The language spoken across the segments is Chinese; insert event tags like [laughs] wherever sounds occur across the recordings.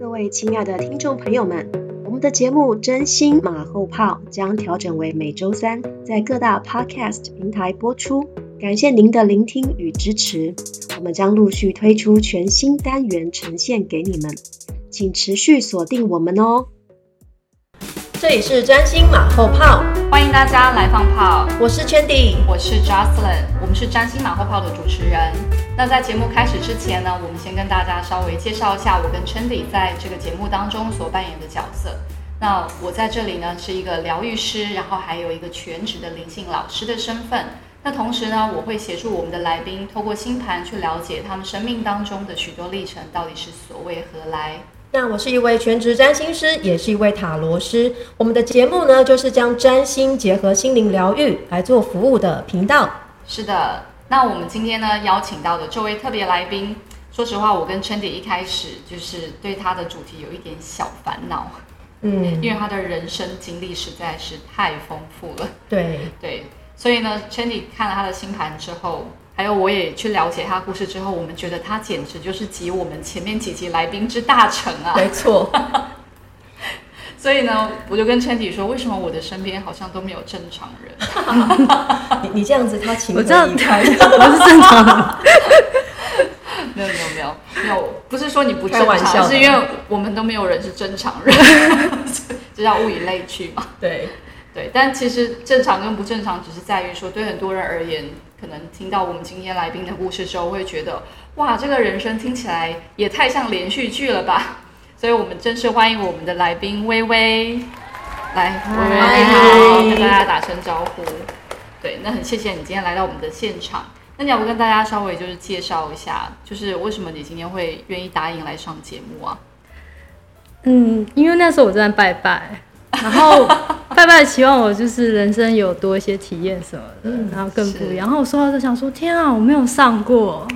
各位亲爱的听众朋友们，我们的节目《真心马后炮》将调整为每周三在各大 Podcast 平台播出。感谢您的聆听与支持，我们将陆续推出全新单元呈现给你们，请持续锁定我们哦。这里是占星马后炮，欢迎大家来放炮。我是 Chandy，我是 Jocelyn，我们是占星马后炮的主持人。那在节目开始之前呢，我们先跟大家稍微介绍一下我跟 Chandy 在这个节目当中所扮演的角色。那我在这里呢是一个疗愈师，然后还有一个全职的灵性老师的身份。那同时呢，我会协助我们的来宾透过星盘去了解他们生命当中的许多历程到底是所谓何来。那我是一位全职占星师，也是一位塔罗师。我们的节目呢，就是将占星结合心灵疗愈来做服务的频道。是的，那我们今天呢邀请到的这位特别来宾，说实话，我跟 Chandy 一开始就是对他的主题有一点小烦恼，嗯，因为他的人生经历实在是太丰富了。对对，所以呢，Chandy 看了他的星盘之后。还有，我也去了解他故事之后，我们觉得他简直就是集我们前面几集来宾之大成啊！没错。[laughs] 所以呢，我就跟 Chandy 说，为什么我的身边好像都没有正常人？[laughs] 你你这样子，他情何以堪？我是正常人。[laughs] 没有没有没有没有，不是说你不正常，是因为我们都没有人是正常人，[laughs] 这叫物以类聚嘛。对对，但其实正常跟不正常，只是在于说，对很多人而言。可能听到我们今天来宾的故事之后，会觉得哇，这个人生听起来也太像连续剧了吧？所以，我们正式欢迎我们的来宾微微，来，微微你好，跟大家打声招呼。对，那很谢谢你今天来到我们的现场。那你要不跟大家稍微就是介绍一下，就是为什么你今天会愿意答应来上节目啊？嗯，因为那时候我正在拜拜。然后拜拜，期望我就是人生有多一些体验什么的，然后更不一样。然后我说到就想说，天啊，我没有上过，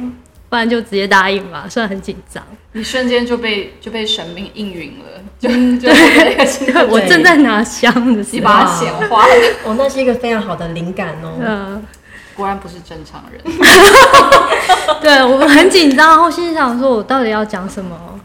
不然就直接答应吧。虽然很紧张，你瞬间就被就被神明应允了，[laughs] 就就我正在拿香的时候，一把鲜花，[laughs] 哦，那是一个非常好的灵感哦。嗯，果然不是正常人。[laughs] 对我很紧张，然后心想说，我到底要讲什么？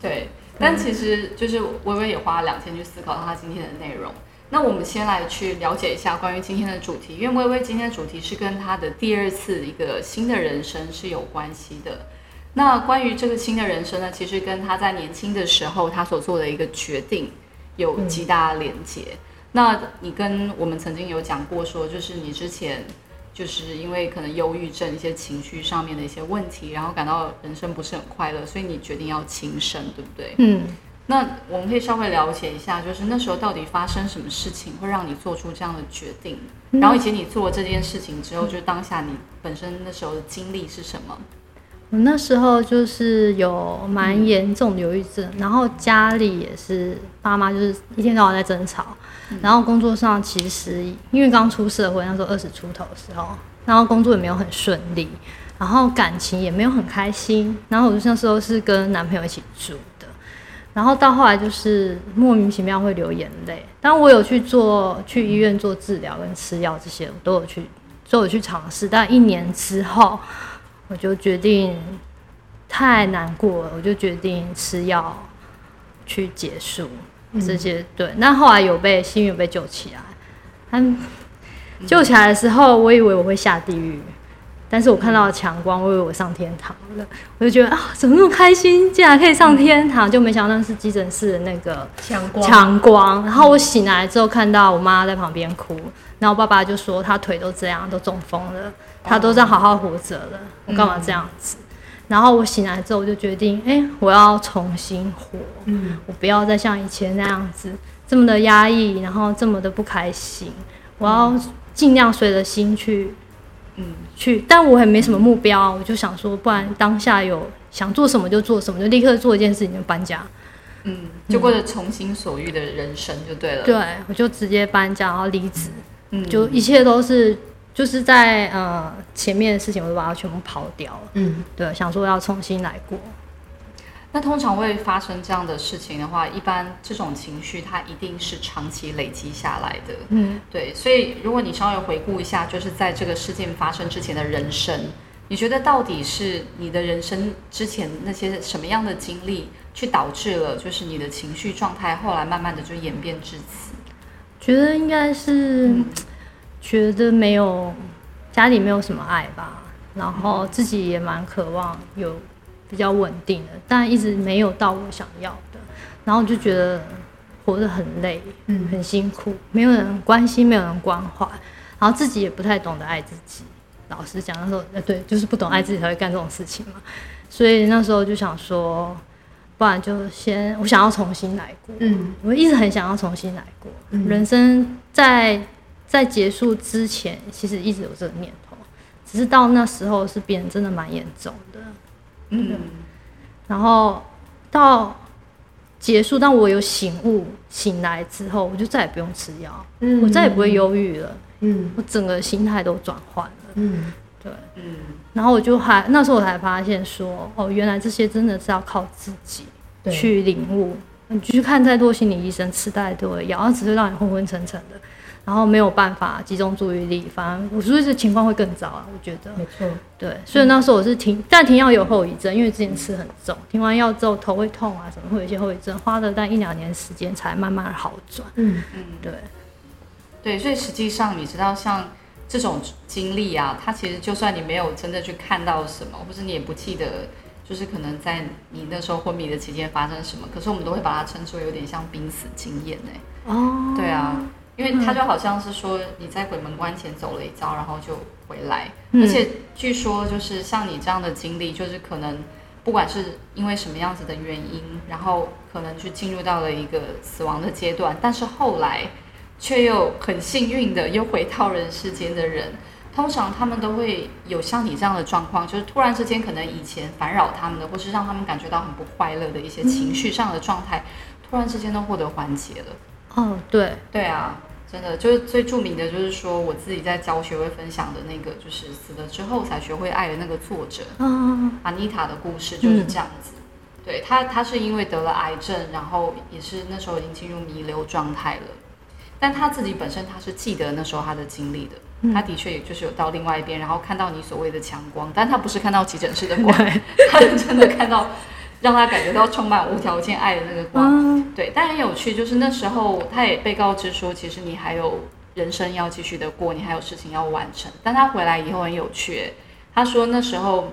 对。但其实就是微微也花了两天去思考他今天的内容。那我们先来去了解一下关于今天的主题，因为微微今天的主题是跟她的第二次一个新的人生是有关系的。那关于这个新的人生呢，其实跟她在年轻的时候她所做的一个决定有极大连结。那你跟我们曾经有讲过说，就是你之前。就是因为可能忧郁症一些情绪上面的一些问题，然后感到人生不是很快乐，所以你决定要轻生，对不对？嗯。那我们可以稍微了解一下，就是那时候到底发生什么事情会让你做出这样的决定？然后以及你做了这件事情之后，就当下你本身那时候的经历是什么？我那时候就是有蛮严重的忧郁症，然后家里也是爸妈就是一天到晚在争吵。然后工作上其实因为刚出社会，那时候二十出头的时候，然后工作也没有很顺利，然后感情也没有很开心。然后我就那时候是跟男朋友一起住的，然后到后来就是莫名其妙会流眼泪。当我有去做去医院做治疗跟吃药这些，我都有去都有去尝试。但一年之后，我就决定太难过了，我就决定吃药去结束。这些对，那后来有被幸运被救起来。嗯，救起来的时候，我以为我会下地狱，但是我看到强光，我以为我上天堂了。我就觉得啊，怎么那么开心，竟然可以上天堂，就没想到那是急诊室的那个强光。强光。然后我醒来之后，看到我妈在旁边哭，然后我爸爸就说他腿都这样，都中风了，他都在好好活着了，我干嘛这样子？然后我醒来之后，我就决定，哎，我要重新活，嗯，我不要再像以前那样子这么的压抑，然后这么的不开心。我要尽量随着心去，嗯，去。但我也没什么目标，我就想说，不然当下有想做什么就做什么，就立刻做一件事情就搬家，嗯，就过着从心所欲的人生就对了。对，我就直接搬家，然后离职，嗯，就一切都是。就是在呃前面的事情，我都把它全部抛掉了。嗯，对，想说要重新来过。那通常会发生这样的事情的话，一般这种情绪它一定是长期累积下来的。嗯，对。所以如果你稍微回顾一下，就是在这个事件发生之前的人生，你觉得到底是你的人生之前那些什么样的经历去导致了就是你的情绪状态后来慢慢的就演变至此？觉得应该是觉得没有家里没有什么爱吧，然后自己也蛮渴望有比较稳定的，但一直没有到我想要的，然后就觉得活得很累，嗯很辛苦，没有人关心，没有人关怀，然后自己也不太懂得爱自己。老实讲，那时候呃对，就是不懂爱自己才会干这种事情嘛，所以那时候就想说，不然就先我想要重新来过，嗯我一直很想要重新来过。嗯人生在在结束之前，其实一直有这个念头，只是到那时候是变得真的蛮严重的。嗯。然后到结束，当我有醒悟醒来之后，我就再也不用吃药，嗯。我再也不会忧郁了，嗯。我整个心态都转换了。嗯。对，嗯。然后我就还那时候我才发现说，哦，原来这些真的是要靠自己去领悟。你去看再多心理医生，吃再多的药，它只是让你昏昏沉沉的，然后没有办法集中注意力，反而我说这情况会更糟啊，我觉得。没错，对，所以那时候我是停，但停药有后遗症，因为之前吃很重，停完药之后头会痛啊，什么会有一些后遗症，花了但一两年时间才慢慢好转。嗯嗯，对，对，所以实际上你知道像。这种经历啊，它其实就算你没有真的去看到什么，或者你也不记得，就是可能在你那时候昏迷的期间发生什么，可是我们都会把它称之为有点像濒死经验哎。哦，对啊，因为他就好像是说你在鬼门关前走了一遭，然后就回来。嗯而且据说就是像你这样的经历，就是可能不管是因为什么样子的原因，然后可能去进入到了一个死亡的阶段，但是后来却又很幸运的又回到人世间的人。通常他们都会有像你这样的状况，就是突然之间可能以前烦扰他们的，或是让他们感觉到很不快乐的一些情绪上的状态，突然之间都获得缓解了。哦，对，对啊，真的就是最著名的就是说我自己在教学会分享的那个，就是死了之后才学会爱的那个作者啊，安妮塔的故事就是这样子。对他，他是因为得了癌症，然后也是那时候已经进入弥留状态了。但他自己本身他是记得那时候他的经历的，嗯他的确也就是有到另外一边，然后看到你所谓的强光，但他不是看到急诊室的光，[laughs] 他是真的看到让他感觉到充满无条件爱的那个光。啊，对，但很有趣，就是那时候他也被告知说，其实你还有人生要继续的过，你还有事情要完成。但他回来以后很有趣，他说那时候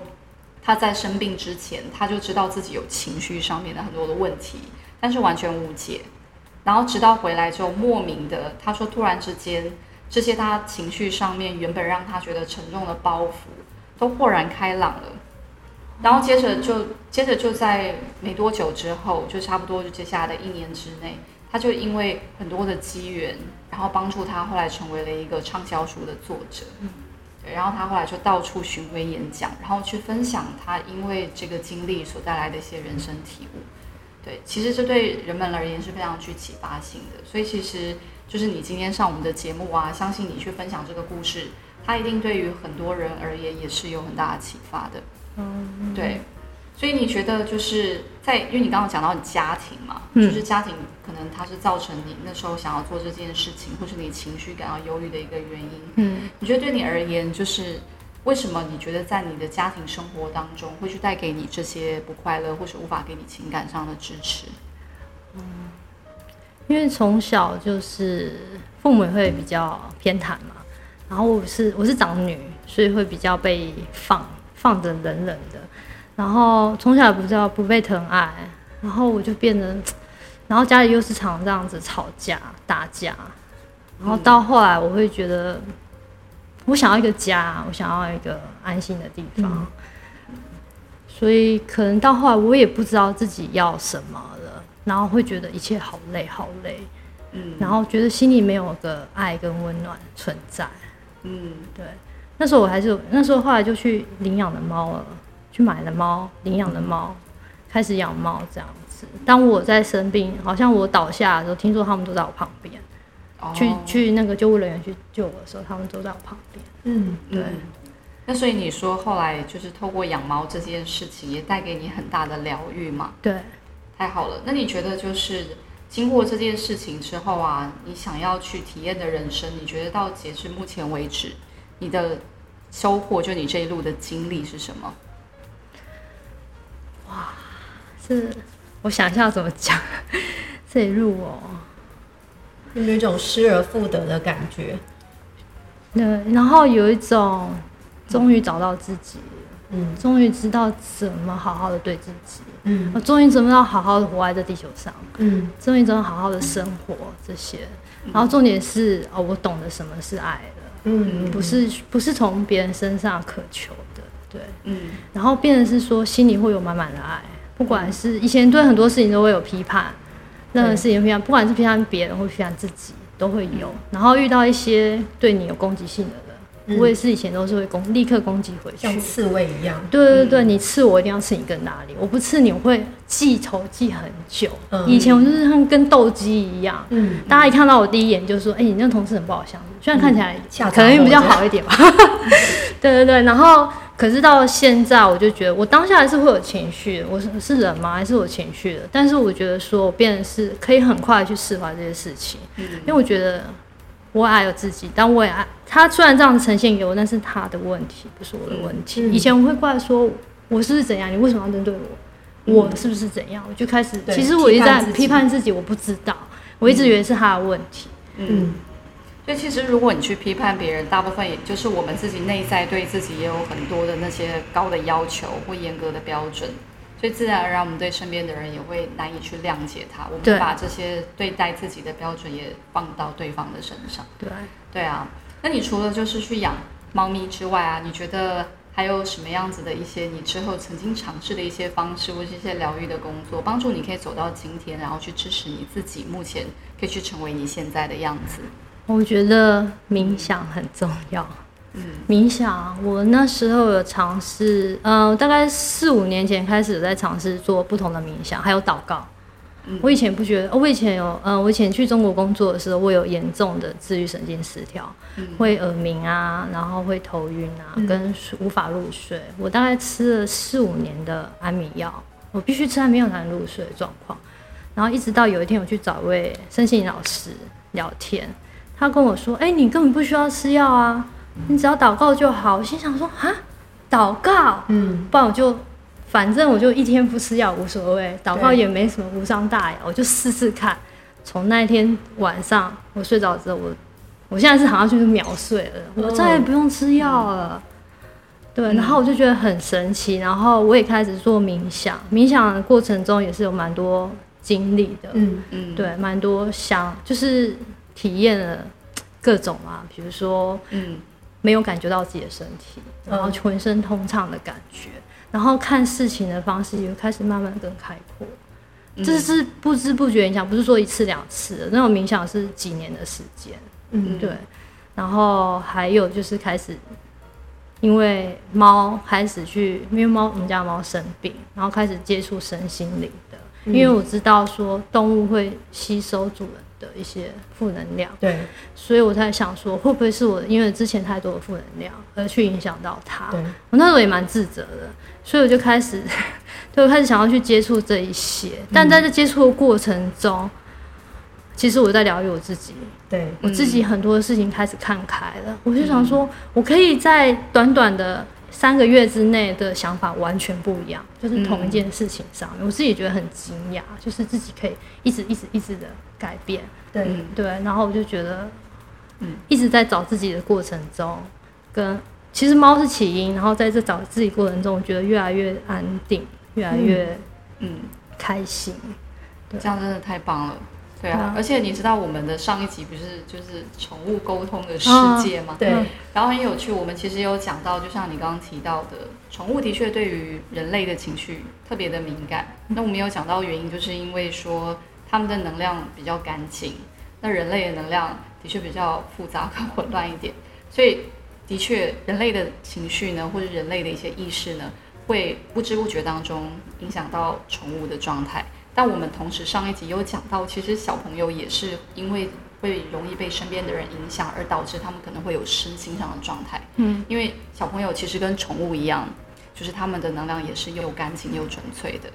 他在生病之前，他就知道自己有情绪上面的很多的问题，但是完全无解。然后直到回来之后，莫名的，他说突然之间，这些他情绪上面原本让他觉得沉重的包袱，都豁然开朗了。然后接着就接着就在没多久之后，就差不多就接下来的一年之内，他就因为很多的机缘，然后帮助他后来成为了一个畅销书的作者。对，然后他后来就到处巡回演讲，然后去分享他因为这个经历所带来的一些人生体悟。对，其实这对人们而言是非常具启发性的。所以其实就是你今天上我们的节目啊，相信你去分享这个故事，它一定对于很多人而言也是有很大的启发的。嗯，对，所以你觉得就是在，因为你刚刚讲到你家庭嘛，嗯就是家庭可能它是造成你那时候想要做这件事情，或是你情绪感到忧郁的一个原因。嗯，你觉得对你而言，就是为什么你觉得在你的家庭生活当中会去带给你这些不快乐，或是无法给你情感上的支持？嗯因为从小就是父母也会比较偏袒嘛，然后我是我是长女，所以会比较被放放着冷冷的，然后从小也不知道不被疼爱，然后我就变得，然后家里又是常这样子吵架打架，然后到后来我会觉得，我想要一个家，我想要一个安心的地方，所以可能到后来我也不知道自己要什么了，然后会觉得一切好累好累，嗯。然后觉得心里没有个爱跟温暖存在。嗯。对，那时候我还是那时候后来就去领养了猫了，去买了猫，领养了猫，开始养猫这样子。当我在生病，好像我倒下的时候，听说他们都在我旁边，哦去去那个救护人员去救我的时候，他们都在我旁边。嗯对嗯那所以你说后来就是透过养猫这件事情，也带给你很大的疗愈嘛？对，太好了，那你觉得就是经过这件事情之后啊，你想要去体验的人生，你觉得到截至目前为止，你的收获就你这一路的经历是什么？哇，这我想一下怎么讲这一路哦。有没有一种失而复得的感觉？对，然后有一种终于找到自己，嗯终于知道怎么好好的对自己，嗯我终于怎么要好好的活在这地球上，嗯终于怎么好好的生活这些。然后重点是哦，我懂得什么是爱了，嗯不是不是从别人身上渴求的，对。嗯然后变成是说心里会有满满的爱，不管是以前对很多事情都会有批判，任何事情批判，不管是批判别人或批判自己都会有。然后遇到一些对你有攻击性的人，我也是以前都是会攻立刻攻击回去。像刺猬一样。对对对，你刺我一定要刺你更大力，我不刺你我会记仇记很久。嗯以前我就是像跟斗鸡一样，嗯，大家一看到我第一眼就说：“哎、你那同事很不好相处。”虽然看起来吓可能比较好一点吧。[laughs] 对对对，然后可是到现在，我就觉得我当下还是会有情绪，我是是人吗？还是有情绪的？但是我觉得说我变得是可以很快去释怀这些事情，嗯因为我觉得我爱我自己，但我也爱他。虽然这样子呈现给我，但是他的问题不是我的问题。嗯以前我会怪说我是不是怎样，你为什么要针对我？我是不是怎样？我就开始，对其实我一直在批判自己批判自己，我不知道，我一直以为是他的问题。嗯。所以其实如果你去批判别人，大部分也就是我们自己内在对自己也有很多的那些高的要求或严格的标准，所以自然而然我们对身边的人也会难以去谅解他。我对们把这些对待自己的标准也放到对方的身上。对，对啊，那你除了就是去养猫咪之外啊，你觉得还有什么样子的一些你之后曾经尝试的一些方式，或是一些疗愈的工作，帮助你可以走到今天，然后去支持你自己，目前可以去成为你现在的样子？我觉得冥想很重要。嗯冥想，我那时候有尝试，呃，大概四五年前开始在尝试做不同的冥想，还有祷告。嗯我以前不觉得，哦我以前有，呃，我以前去中国工作的时候，我有严重的自律神经失调，嗯会耳鸣啊，然后会头晕啊，嗯跟无法入睡。我大概吃了四五年的安眠药，我必须吃安眠药才能入睡的状况。然后一直到有一天，我去找一位身心灵老师聊天，他跟我说：“哎、你根本不需要吃药啊，你只要祷告就好。”我心想说：“啊，祷告，嗯。不然我就反正我就一天不吃药无所谓，祷告也没什么无伤大雅，我就试试看。从那一天晚上我睡着之后，我我现在是好像就是秒睡了，我再也不用吃药了。对，然后我就觉得很神奇，然后我也开始做冥想，冥想的过程中也是有蛮多经历的，嗯。嗯，对，蛮多想就是体验了各种啊，比如说嗯没有感觉到自己的身体，然后嗯浑身通畅的感觉，然后看事情的方式也开始慢慢更开阔。嗯。这是不知不觉影响，不是说一次两次的那种冥想是几年的时间。嗯。对，然后还有就是开始，因为猫开始去，因为猫我们家猫生病，然后开始接触身心灵的，因为我知道说动物会吸收主人的一些负能量，对。所以我才想说，会不会是我因为之前太多的负能量而去影响到他？对。我那时候也蛮自责的，所以我就开始，[laughs] 对我开始想要去接触这一些，但在这接触的过程中，其实我在疗愈我自己，对。我自己很多事情开始看开了，我就想说，我可以在短短的三个月之内的想法完全不一样，就是同一件事情上面，我自己觉得很惊讶，就是自己可以一直一直一直的改变，对嗯对，然后我就觉得，嗯一直在找自己的过程中，跟其实猫是起因，然后在这找自己过程中，我觉得越来越安定，越来越嗯，开心。这样真的太棒了。对对啊啊，而且你知道我们的上一集不是就是宠物沟通的世界吗？对嗯然后很有趣，我们其实有讲到，就像你刚刚提到的，宠物的确对于人类的情绪特别的敏感。那我们有讲到原因，就是因为说它们的能量比较干净，那人类的能量的确比较复杂跟混乱一点，所以的确人类的情绪呢，或者人类的一些意识呢，会不知不觉当中影响到宠物的状态。但我们同时上一集有讲到，其实小朋友也是因为会容易被身边的人影响，而导致他们可能会有身心上的状态。嗯，因为小朋友其实跟宠物一样，就是他们的能量也是又干净又纯粹的。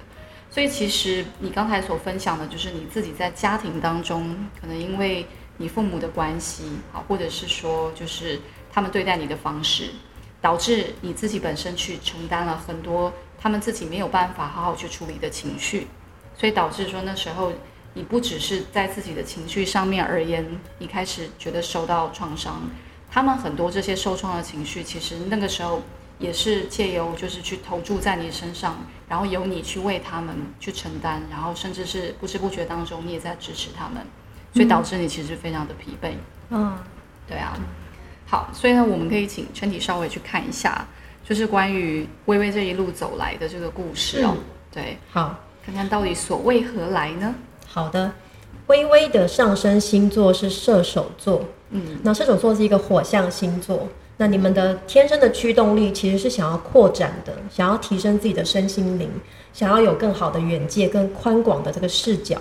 所以其实你刚才所分享的，就是你自己在家庭当中，可能因为你父母的关系啊，或者是说就是他们对待你的方式，导致你自己本身去承担了很多他们自己没有办法好好去处理的情绪。所以导致说那时候你不只是在自己的情绪上面而言，你开始觉得受到创伤。他们很多这些受创的情绪，其实那个时候也是借由就是去投注在你身上，然后由你去为他们去承担，然后甚至是不知不觉当中你也在支持他们，所以导致你其实非常的疲惫。嗯，对啊。好，所以呢，我们可以请全体稍微去看一下，就是关于微微这一路走来的这个故事哦。对，好，看看到底所为何来呢？好的，微微的上升星座是射手座。嗯，那射手座是一个火象星座，那你们的天生的驱动力其实是想要扩展的，想要提升自己的身心灵，想要有更好的远界、更宽广的这个视角。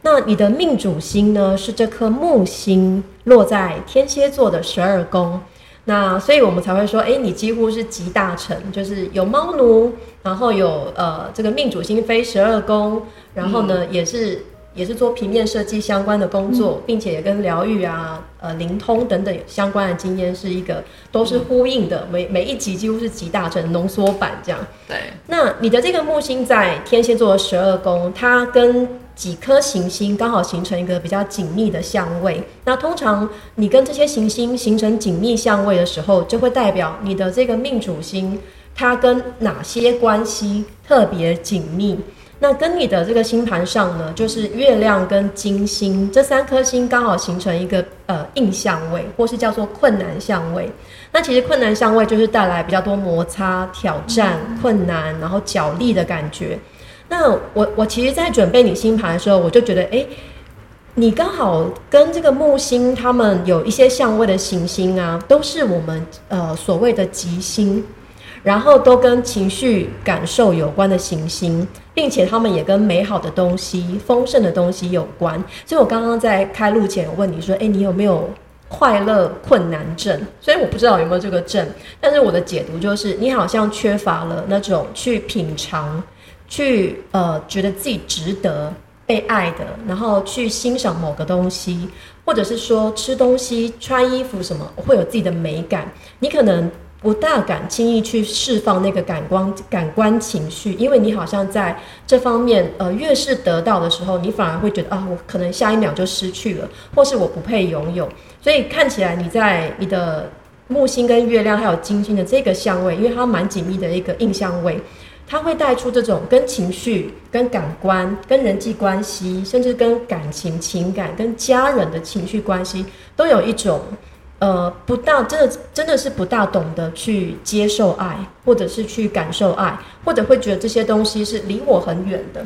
那你的命主星呢？是这颗木星落在天蝎座的十二宫，那所以我们才会说，哎，你几乎是集大成，就是有猫奴，然后有呃这个命主星飞十二宫，然后呢也是也是做平面设计相关的工作，并且也跟疗愈啊、呃灵通等等相关的经验是一个都是呼应的，每每一集几乎是集大成浓缩版这样。对，那你的这个木星在天蝎座的十二宫，它跟几颗行星刚好形成一个比较紧密的相位。那通常你跟这些行星形成紧密相位的时候，就会代表你的这个命主星它跟哪些关系特别紧密。那跟你的这个星盘上呢，就是月亮跟金星这三颗星刚好形成一个呃硬相位，或是叫做困难相位。那其实困难相位就是带来比较多摩擦、挑战、困难，然后角力的感觉。那我我其实，在准备你星盘的时候，我就觉得，哎，你刚好跟这个木星他们有一些相位的行星啊，都是我们呃所谓的吉星，然后都跟情绪感受有关的行星，并且他们也跟美好的东西、丰盛的东西有关。所以我刚刚在开录前问你说，哎，你有没有快乐困难症？所以我不知道有没有这个症，但是我的解读就是，你好像缺乏了那种去品尝。去呃，觉得自己值得被爱的，然后去欣赏某个东西，或者是说吃东西、穿衣服什么，会有自己的美感。你可能不大敢轻易去释放那个感官感官情绪，因为你好像在这方面，呃，越是得到的时候，你反而会觉得啊，我可能下一秒就失去了，或是我不配拥有。所以看起来你在你的木星跟月亮还有金星的这个相位，因为它蛮紧密的一个印象位。它会带出这种跟情绪、跟感官、跟人际关系，甚至跟感情、情感、跟家人的情绪关系，都有一种呃不大真的真的是不大懂得去接受爱，或者是去感受爱，或者会觉得这些东西是离我很远的。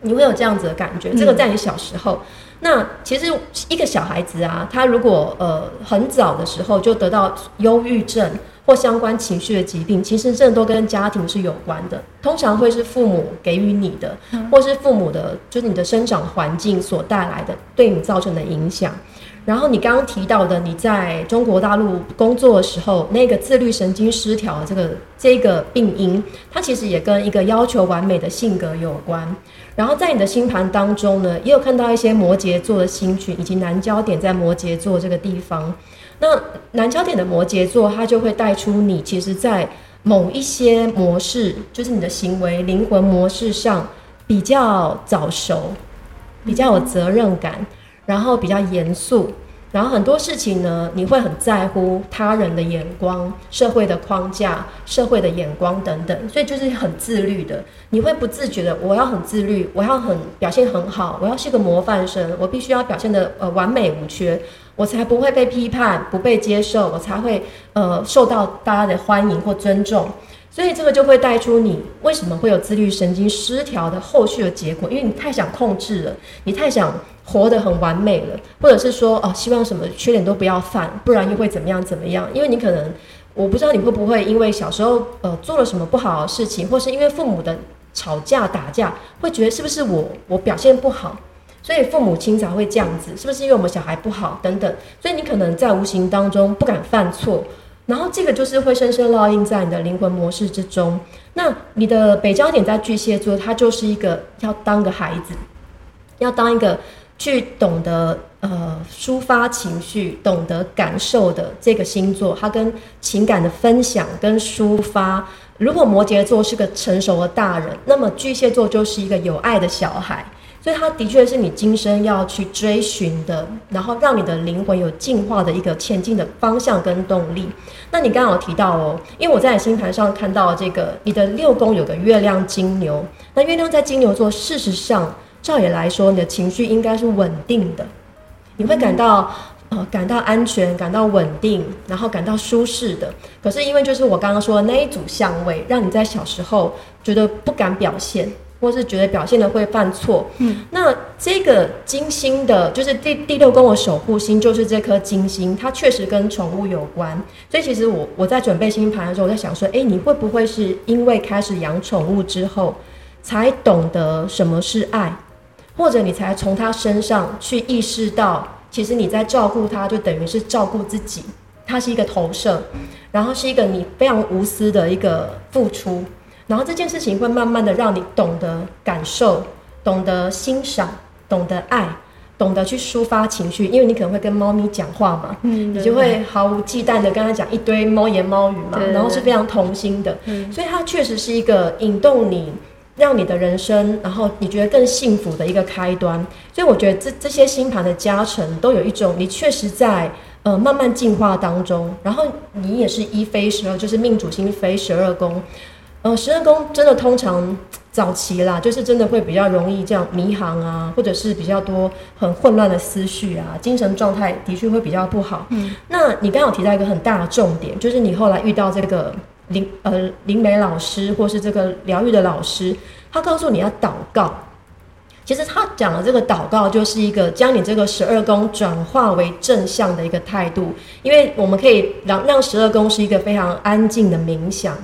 你会有这样子的感觉？这个在你小时候，那其实一个小孩子啊，他如果呃很早的时候就得到忧郁症。或相关情绪的疾病，其实这都跟家庭是有关的。通常会是父母给予你的，或是父母的，就是你的生长环境所带来的，对你造成的影响。然后你刚刚提到的，你在中国大陆工作的时候，那个自律神经失调这个这个病因，它其实也跟一个要求完美的性格有关。然后在你的星盘当中呢，也有看到一些摩羯座的星群，以及南焦点在摩羯座这个地方。那南焦点的摩羯座，它就会带出你其实，在某一些模式，就是你的行为灵魂模式上比较早熟，比较有责任感，然后比较严肃，然后很多事情呢，你会很在乎他人的眼光、社会的框架、社会的眼光等等，所以就是很自律的。你会不自觉的，我要很自律，我要很表现很好，我要是个模范生，我必须要表现的呃完美无缺。我才不会被批判，不被接受，我才会呃受到大家的欢迎或尊重。所以这个就会带出你为什么会有自律神经失调的后续的结果，因为你太想控制了，你太想活得很完美了，或者是说哦，希望什么缺点都不要犯，不然又会怎么样怎么样？因为你可能我不知道你会不会因为小时候呃做了什么不好的事情，或是因为父母的吵架打架，会觉得是不是我我表现不好？所以父母亲才会这样子，是不是因为我们小孩不好等等？所以你可能在无形当中不敢犯错，然后这个就是会深深烙印在你的灵魂模式之中。那你的北焦点在巨蟹座，它就是一个要当个孩子，要当一个去懂得呃抒发情绪、懂得感受的这个星座。它跟情感的分享跟抒发，如果摩羯座是个成熟的大人，那么巨蟹座就是一个有爱的小孩。所以它的确是你今生要去追寻的，然后让你的灵魂有进化的一个前进的方向跟动力。那你刚刚有提到哦，因为我在星盘上看到这个你的六宫有个月亮金牛，那月亮在金牛座，事实上照理来说，你的情绪应该是稳定的，你会感到。呃，感到安全，感到稳定，然后感到舒适的。可是因为就是我刚刚说的那一组相位，让你在小时候觉得不敢表现，或是觉得表现的会犯错。嗯，那这个金星的，就是第第六宫的守护星，就是这颗金星，它确实跟宠物有关。所以其实我我在准备星盘的时候，我在想说，哎，你会不会是因为开始养宠物之后，才懂得什么是爱，或者你才从它身上去意识到？其实你在照顾它，就等于是照顾自己，它是一个投射，然后是一个你非常无私的一个付出，然后这件事情会慢慢的让你懂得感受，懂得欣赏，懂得爱，懂得去抒发情绪，因为你可能会跟猫咪讲话嘛，嗯，你就会毫无忌惮的跟他讲一堆猫言猫语嘛，然后是非常童心的，所以它确实是一个引动你。让你的人生，然后你觉得更幸福的一个开端。所以我觉得这这些星盘的加成，都有一种你确实在呃慢慢进化当中。然后你也是一飞十二，就是命主星飞十二宫。呃，十二宫真的通常早期啦，就是真的会比较容易这样迷航啊，或者是比较多很混乱的思绪啊，精神状态的确会比较不好。嗯，那你刚刚有提到一个很大的重点，就是你后来遇到这个。林呃林美老师，或是这个疗愈的老师，他告诉你要祷告。其实他讲的这个祷告，就是一个将你这个十二宫转化为正向的一个态度。因为我们可以让让十二宫是一个非常安静的冥想，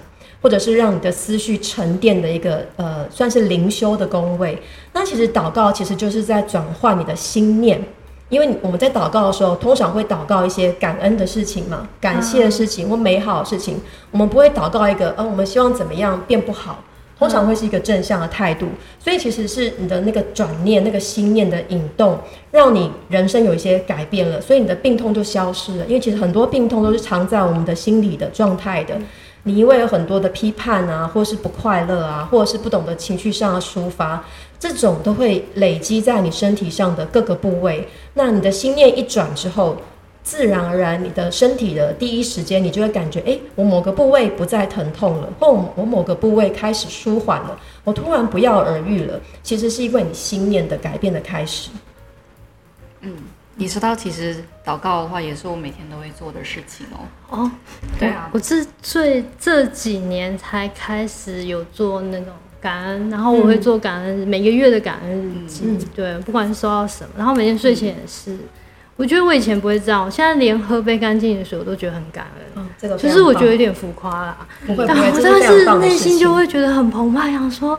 或者是让你的思绪沉淀的一个呃，算是灵修的工位。那其实祷告其实就是在转换你的心念。因为我们在祷告的时候，通常会祷告一些感恩的事情嘛，感谢的事情或美好的事情。我们不会祷告一个，呃，我们希望怎么样变不好。通常会是一个正向的态度。所以其实是你的那个转念、那个心念的引动，让你人生有一些改变了，所以你的病痛就消失了。因为其实很多病痛都是藏在我们的心理的状态的。你因为有很多的批判啊，或是不快乐啊，或者是不懂得情绪上的抒发。这种都会累积在你身体上的各个部位，那你的心念一转之后，自然而然你的身体的第一时间，你就会感觉，哎，我某个部位不再疼痛了，或我某个部位开始舒缓了，我突然不药而愈了。其实是因为你心念的改变的开始。嗯，你知道，其实祷告的话，也是我每天都会做的事情哦。哦，对啊，我是最这几年才开始有做那种。感恩，然后我会做感恩，每个月的感恩日记，对，不管是收到什么，然后每天睡前也是。我觉得我以前不会这样，我现在连喝杯干净的水我都觉得很感恩。嗯，这个就是我觉得有点浮夸啦，不会，但我但是内心就会觉得很澎湃，想说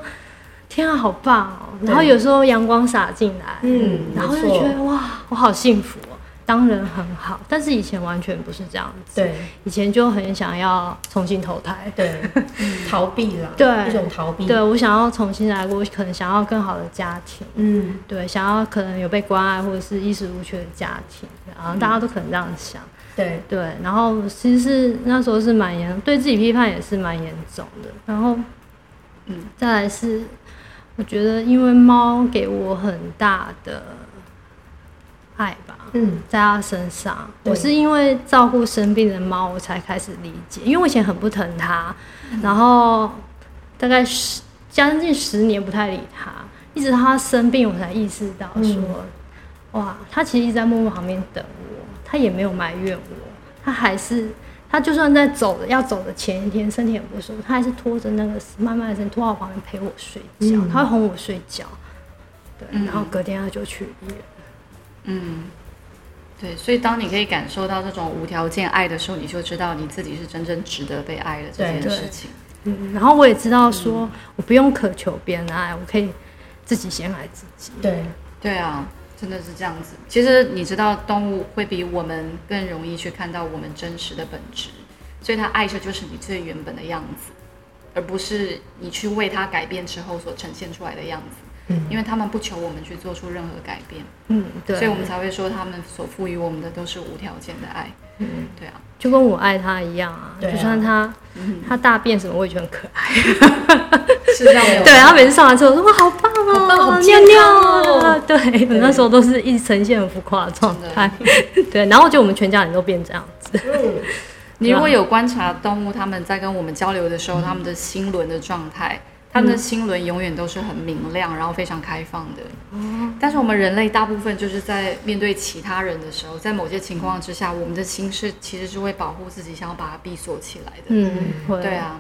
天啊，好棒哦！然后有时候阳光洒进来，嗯，然后就觉得哇，我好幸福哦。当人很好，但是以前完全不是这样子。对，以前就很想要重新投胎，对，[laughs] 逃避啦，对，一种逃避。对我想要重新来过，可能想要更好的家庭，嗯，对，想要可能有被关爱或者是衣食无缺的家庭，然后大家都可能这样想。对对，然后其实是那时候是蛮严，对自己批判也是蛮严重的。然后，嗯，再来是我觉得因为猫给我很大的。爱吧，嗯，在它身上，我是因为照顾生病的猫，我才开始理解。因为我以前很不疼它，然后大概十将近十年不太理它，一直到它生病，我才意识到说，哇，它其实一直在默默旁边等我，它也没有埋怨我，它还是，它就算在走的要走的前一天，身体很不舒服，他还是拖着那个慢慢的身拖到旁边陪我睡觉，他会哄我睡觉，对，然后隔天他就去医院。嗯，对，所以当你可以感受到这种无条件爱的时候，你就知道你自己是真正值得被爱的这件事情。嗯，然后我也知道，说我不用渴求别人的爱，我可以自己先爱自己。对，对啊，真的是这样子。其实你知道，动物会比我们更容易去看到我们真实的本质，所以它爱着就是你最原本的样子，而不是你去为它改变之后所呈现出来的样子。因为他们不求我们去做出任何改变，嗯，对，所以我们才会说他们所赋予我们的都是无条件的爱。嗯，对啊，就跟我爱他一样啊，对啊。就算他嗯。他大便什么，我也觉得很可爱。[laughs] 是这样对，他每次上完厕所说哇好棒哦，好棒好尿健尿康哦。啊，对，我那时候都是一直呈现很浮夸的状态，[laughs] 对，然后就我们全家人都变这样子，嗯，你如果有观察动物，他们在跟我们交流的时候，他们的心轮的状态，他们的心轮永远都是很明亮，然后非常开放的。但是我们人类大部分就是在面对其他人的时候，在某些情况之下，我们的心是其实是会保护自己，想要把它闭锁起来的。嗯，会，对，啊。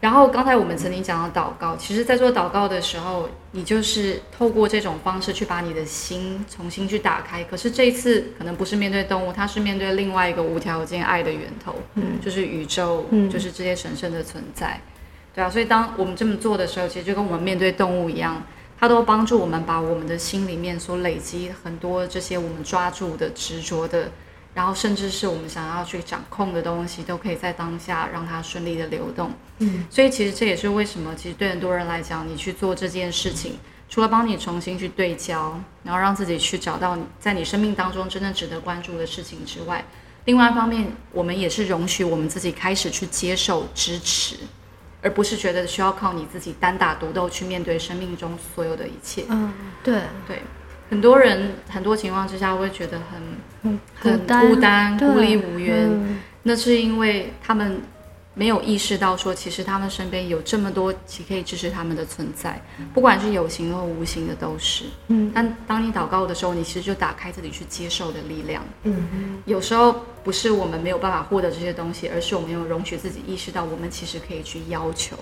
然后刚才我们曾经讲到祷告，其实，在做祷告的时候，你就是透过这种方式去把你的心重新去打开。可是这一次可能不是面对动物，它是面对另外一个无条件爱的源头，嗯就是宇宙，嗯就是这些神圣的存在。对啊，所以当我们这么做的时候，其实就跟我们面对动物一样，它都帮助我们把我们的心里面所累积很多这些我们抓住的、执着的，然后甚至是我们想要去掌控的东西，都可以在当下让它顺利的流动。嗯，所以其实这也是为什么，其实对很多人来讲，你去做这件事情，除了帮你重新去对焦，然后让自己去找到你在你生命当中真正值得关注的事情之外，另外一方面，我们也是容许我们自己开始去接受支持，而不是觉得需要靠你自己单打独斗去面对生命中所有的一切。嗯，对，对，很多人很多情况之下会觉得很很很孤单、孤立无援。嗯那是因为他们没有意识到说，其实他们身边有这么多其可以支持他们的存在，不管是有形或无形的都是。嗯但当你祷告的时候，你其实就打开自己去接受的力量。嗯，有时候不是我们没有办法获得这些东西，而是我们有容许自己意识到，我们其实可以去要求。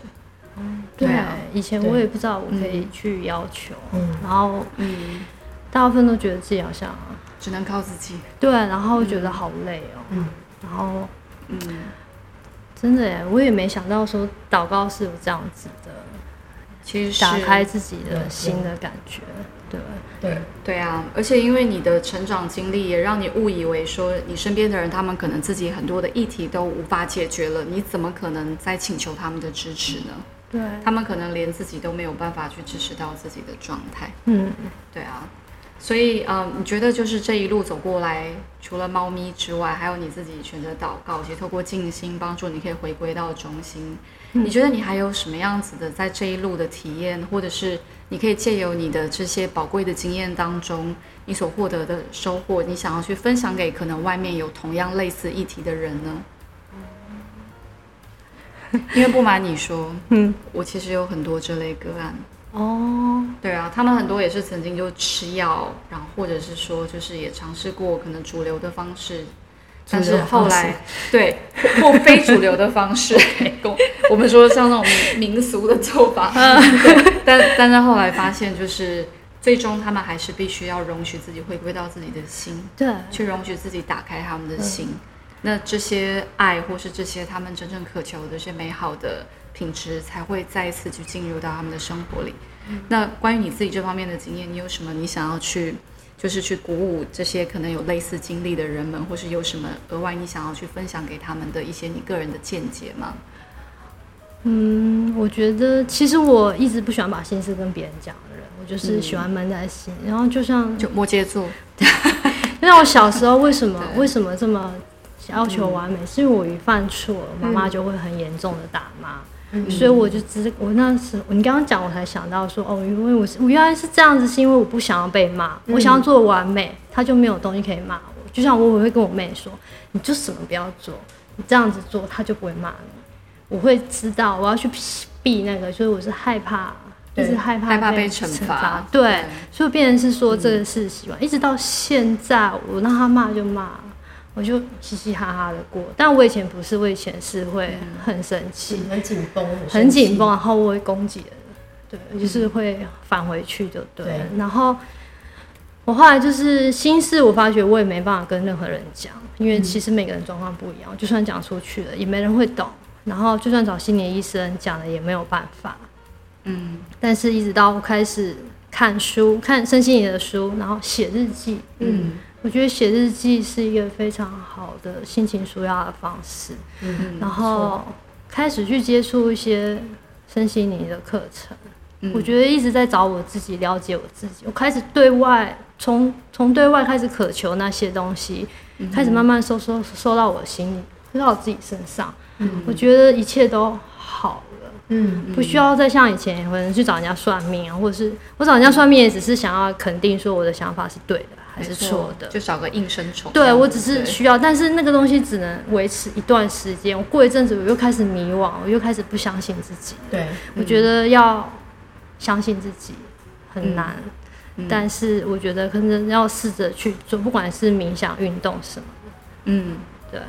对对啊，以前我也不知道我可以去要求，嗯然后嗯，大部分都觉得自己好像只能靠自己。对，然后觉得好累哦，嗯然后嗯，真的耶，我也没想到说祷告是有这样子的，其实打开自己的心的感觉，对，对，对啊，而且因为你的成长经历，也让你误以为说你身边的人，他们可能自己很多的议题都无法解决了，你怎么可能再请求他们的支持呢？对，他们可能连自己都没有办法去支持到自己的状态。嗯，对啊，所以嗯，你觉得就是这一路走过来，除了猫咪之外，还有你自己选择祷告，其实透过静心帮助你可以回归到中心。嗯你觉得你还有什么样子的在这一路的体验，或者是你可以借由你的这些宝贵的经验当中，你所获得的收获，你想要去分享给可能外面有同样类似议题的人呢？[laughs] 因为不瞒你说，嗯，我其实有很多这类个案。哦，对啊，他们很多也是曾经就吃药，然后或者是说就是也尝试过可能主流的方式，但是后来对或或非主流的方式，[laughs] 跟我们说像那种民民俗的做法，[laughs] 对，但但是后来发现就是最终他们还是必须要容许自己回归到自己的心，对，去容许自己打开他们的心。那这些爱或是这些他们真正渴求的这些美好的品质，才会再一次去进入到他们的生活里。那关于你自己这方面的经验，你有什么你想要去，就是去鼓舞这些可能有类似经历的人们，或是有什么额外你想要去分享给他们的一些你个人的见解吗？嗯，我觉得其实我一直不喜欢把心思跟别人讲的人，我就是喜欢闷在心。然后就像就摩羯座，[laughs] 就像我小时候为什么 [laughs] 为什么这么要求完美，是因为我一犯错，妈妈就会很严重的打骂。所以我就只我那时候你刚刚讲，我才想到说哦，因为我是我原来是这样子，是因为我不想要被骂，我想要做完美，他就没有东西可以骂我。就像我我会跟我妹说，你就什么不要做，你这样子做他就不会骂你。我会知道我要去避那个，所以我是害怕，对就是害怕害怕被惩惩罚对对，所以变成是说这个是习惯，一直到现在，我让他骂就骂，我就嘻嘻哈哈的过。但我以前不是，我以前是会很生气，紧很紧绷，很紧绷，然后我会攻击人，对，就是会返回去就对了。对然后我后来就是心事，我发觉我也没办法跟任何人讲，因为其实每个人状况不一样，就算讲出去了，也没人会懂。然后就算找心理医生讲了，也没有办法。嗯但是一直到我开始看书，看身心灵的书，然后写日记，嗯我觉得写日记是一个非常好的心情舒压的方式。嗯然后开始去接触一些身心灵的课程，嗯我觉得一直在找我自己，了解我自己。我开始对外从从对外开始渴求那些东西，嗯开始慢慢收收收到我心里，收到我自己身上。嗯我觉得一切都好了。嗯不需要再像以前可能去找人家算命啊，或者是我找人家算命也只是想要肯定说我的想法是对的还是错的。就找个应声虫。对我只是需要，但是那个东西只能维持一段时间。我过一阵子我又开始迷惘，我又开始不相信自己。对，我觉得要相信自己很难，嗯但是我觉得可能要试着去做，不管是冥想、运动什么嗯，对。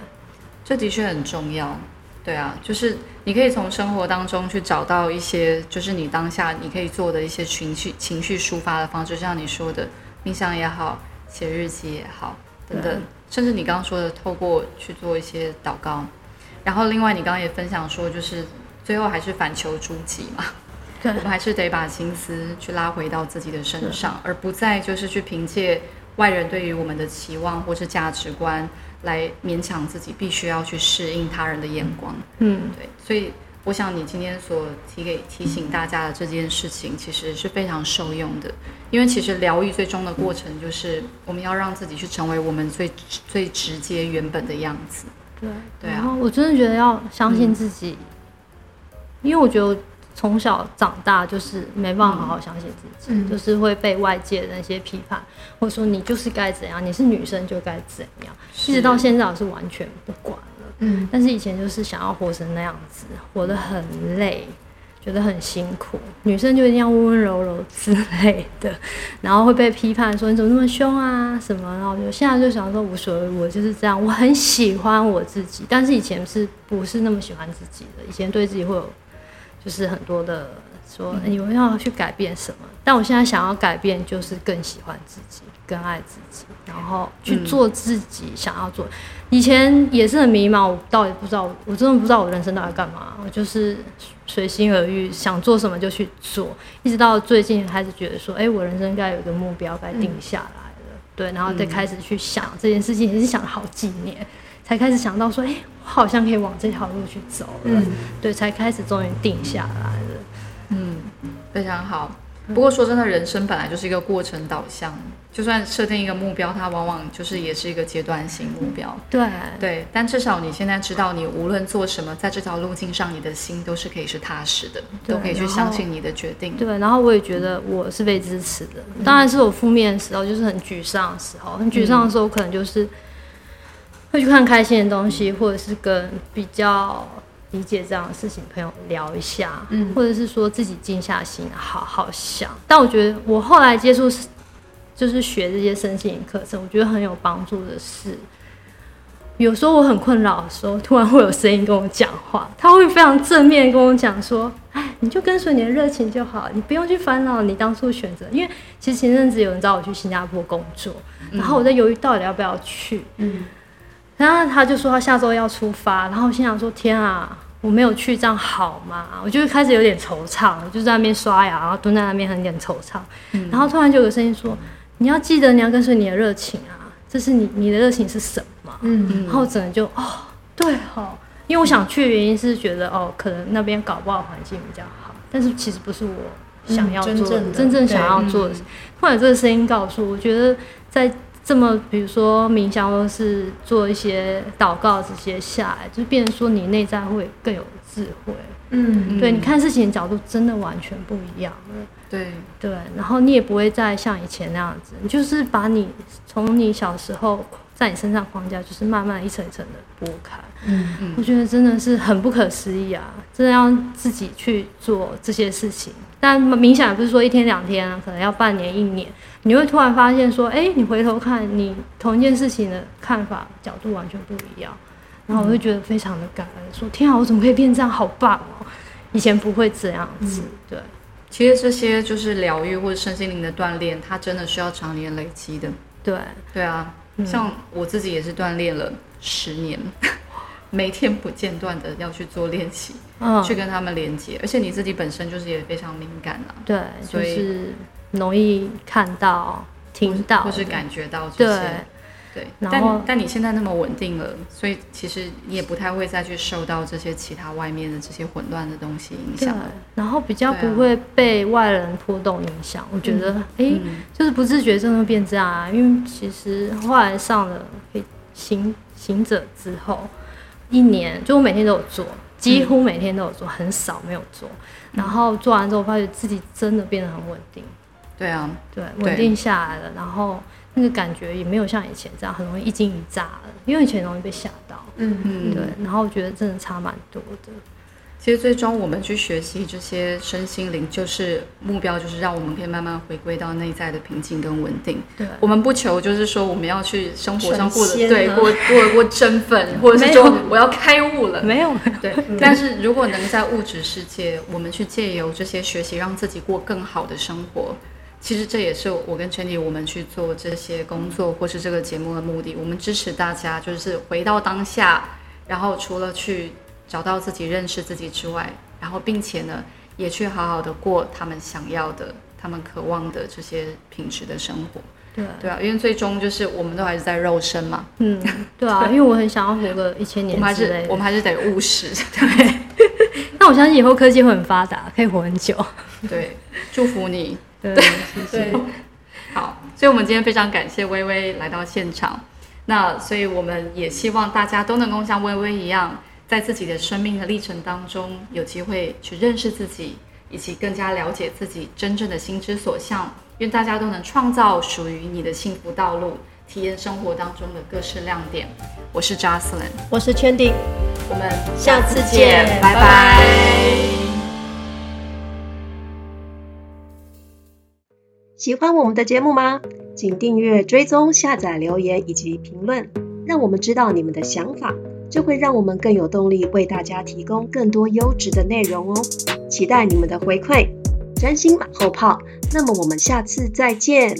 这的确很重要。对啊，就是你可以从生活当中去找到一些，就是你当下你可以做的一些情绪情绪抒发的方式，就像你说的，冥想也好，写日记也好，等等，甚至你刚刚说的，透过去做一些祷告。然后另外你刚刚也分享说，就是最后还是反求诸己嘛，对我们还是得把心思去拉回到自己的身上，而不再就是去凭借外人对于我们的期望或是价值观来勉强自己，必须要去适应他人的眼光。嗯，对，所以我想你今天所提给提醒大家的这件事情，其实是非常受用的。因为其实疗愈最终的过程，就是我们要让自己去成为我们最最直接原本的样子。对。对啊然后我真的觉得要相信自己，因为我觉得从小长大就是没办法好好相信自己，嗯就是会被外界的那些批判，或者说你就是该怎样，你是女生就该怎样，一直到现在我是完全不管了。嗯但是以前就是想要活成那样子，活得很累，觉得很辛苦。女生就一定要温温柔柔之类的，[laughs] 然后会被批判说你怎么那么凶啊什么。然后我就现在就想说无所谓，我就是这样，我很喜欢我自己。但是以前是不是那么喜欢自己的？以前对自己会有就是很多的说你们要去改变什么，但我现在想要改变就是更喜欢自己，更爱自己，然后去嗯做自己想要做。以前也是很迷茫，我到底不知道，我真的不知道我人生到底干嘛，我就是随心而欲，想做什么就去做，一直到最近开始觉得说，哎、我人生该有一个目标，该定下来了，对，然后再开始去想这件事情，也是想了好几年，才开始想到说，哎、我好像可以往这条路去走了，嗯对，才开始终于定下来了。嗯，非常好。不过说真的，人生本来就是一个过程导向，就算设定一个目标，它往往就是也是一个阶段性目标。对，对，但至少你现在知道，你无论做什么，在这条路径上，你的心都是可以是踏实的，都可以去相信你的决定。对，然后我也觉得我是被支持的。当然是我负面的时候，就是很沮丧的时候，很沮丧的时候，可能就是会去看开心的东西，或者是跟比较理解这样的事情朋友聊一下，嗯或者是说自己静下心好好想。但我觉得我后来接触就是学这些身心灵课程，我觉得很有帮助的是。有时候我很困扰的时候，突然会有声音跟我讲话，他会非常正面跟我讲说：“哎，你就跟随你的热情就好，你不用去烦恼你当初选择。”因为其实前阵子有人找我去新加坡工作，然后我在犹豫到底要不要去，嗯然后他就说他下周要出发，然后我心想说：“天啊，我没有去，这样好吗？”我就开始有点惆怅，我就在那边刷牙，然后蹲在那边很有点惆怅。然后突然就有个声音说：“你要记得你要跟随你的热情啊，这是你你的热情是什么？”嗯然后整个就哦，对哦，因为我想去的原因是觉得哦，可能那边搞不好环境比较好，但是其实不是我想要做真正想要做的。突然有这个声音告诉我，我觉得在这么比如说冥想或是做一些祷告这些下来，就变成说你内在会更有智慧。嗯对，你看事情的角度真的完全不一样了。对，对，然后你也不会再像以前那样子，你就是把你从你小时候在你身上框架，就是慢慢一层一层的剥开。嗯嗯我觉得真的是很不可思议啊！真的要自己去做这些事情。但冥想也不是说一天两天啊，可能要半年一年，你会突然发现说，哎，你回头看你同一件事情的看法角度完全不一样，然后我就觉得非常的感恩，说天啊，我怎么可以变这样，好棒哦！以前不会这样子，对。其实这些就是疗愈或者身心灵的锻炼，它真的需要常年累积的。对，对啊，嗯像我自己也是锻炼了十年，[laughs] 每天不间断的要去做练习，嗯，去跟他们连接，而且你自己本身就是也非常敏感啊，对，就所以是容易看到、听到，或是感觉到这些。对，然后但但你现在那么稳定了，所以其实你也不太会再去受到这些其他外面的这些混乱的东西影响了。，然后比较不会被外人波动影响。我觉得，哎、嗯就是不自觉真的会变这样啊。因为其实后来上了行行者之后，一年就我每天都有做，几乎每天都有做，很少没有做。然后做完之后，发觉自己真的变得很稳定，对啊，对，对稳定下来了。然后那个感觉也没有像以前这样很容易一惊一乍了，因为以前容易被吓到。嗯嗯，对，然后我觉得真的差蛮多的。其实最终我们去学习这些身心灵，就是目标，就是让我们可以慢慢回归到内在的平静跟稳定。对，我们不求就是说我们要去生活上过得对过过过振奋，[laughs] 或者是说我要开悟了。没有，对，[laughs] 但是如果能在物质世界，我们去借由这些学习，让自己过更好的生活，其实这也是我跟圈迪我们去做这些工作或是这个节目的目的。我们支持大家就是回到当下，然后除了去找到自己、认识自己之外，然后并且呢，也去好好的过他们想要的、他们渴望的这些品质的生活。对。对啊，因为最终就是我们都还是在肉身嘛，嗯，对啊，因为我很想要活个一千年我们还是。我们还是得务实，对。[laughs] 那我相信以后科技会很发达，可以活很久。对，祝福你。对，谢谢。[laughs] 好，所以我们今天非常感谢微微来到现场。那所以我们也希望大家都能够像微微一样，在自己的生命的历程当中，有机会去认识自己，以及更加了解自己真正的心之所向。愿大家都能创造属于你的幸福道路，体验生活当中的各式亮点。我是 Jocelyn，我是 Chandy，，我们下次见拜拜拜喜欢我们的节目吗？请订阅、追踪、下载、留言以及评论，让我们知道你们的想法，这会让我们更有动力为大家提供更多优质的内容哦。期待你们的回馈，真心马后炮。那么我们下次再见。